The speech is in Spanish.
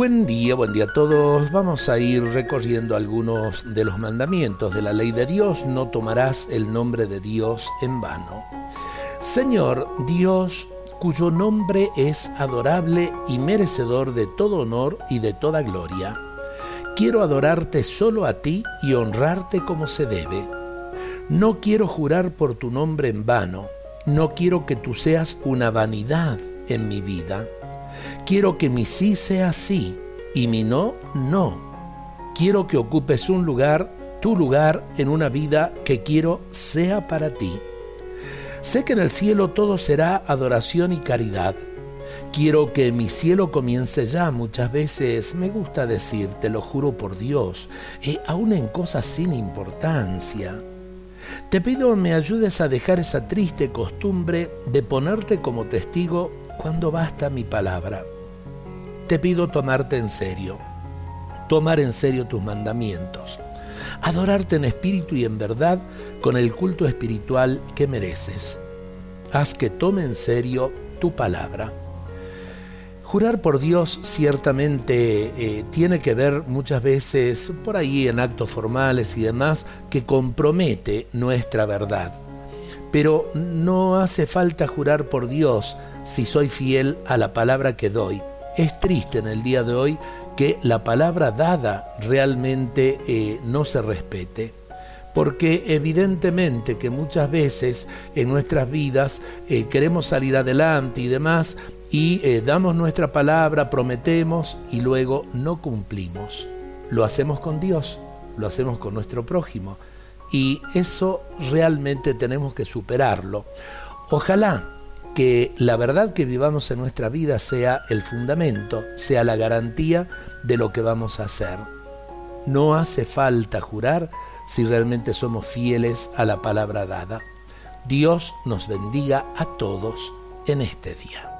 Buen día, buen día a todos. Vamos a ir recorriendo algunos de los mandamientos de la ley de Dios. No tomarás el nombre de Dios en vano. Señor Dios, cuyo nombre es adorable y merecedor de todo honor y de toda gloria. Quiero adorarte solo a ti y honrarte como se debe. No quiero jurar por tu nombre en vano. No quiero que tú seas una vanidad en mi vida Quiero que mi sí sea sí y mi no, no. Quiero que ocupes un lugar, tu lugar, en una vida que quiero sea para ti. Sé que en el cielo todo será adoración y caridad. Quiero que mi cielo comience ya. Muchas veces me gusta decir, te lo juro por Dios, eh, aún en cosas sin importancia. Te pido me ayudes a dejar esa triste costumbre de ponerte como testigo cuando basta mi palabra. Te pido tomarte en serio, tomar en serio tus mandamientos, adorarte en espíritu y en verdad con el culto espiritual que mereces. Haz que tome en serio tu palabra. Jurar por Dios ciertamente eh, tiene que ver muchas veces por ahí en actos formales y demás que compromete nuestra verdad pero no hace falta jurar por Dios si soy fiel a la palabra que doy. Es triste en el día de hoy que la palabra dada realmente eh, no se respete, porque evidentemente que muchas veces en nuestras vidas eh, queremos salir adelante y demás, y eh, damos nuestra palabra, prometemos y luego no cumplimos. Lo hacemos con Dios, lo hacemos con nuestro prójimo y eso realmente tenemos que superarlo. Ojalá que la verdad que vivamos en nuestra vida sea el fundamento, sea la garantía de lo que vamos a hacer. No hace falta jurar si realmente somos fieles a la palabra dada. Dios nos bendiga a todos en este día.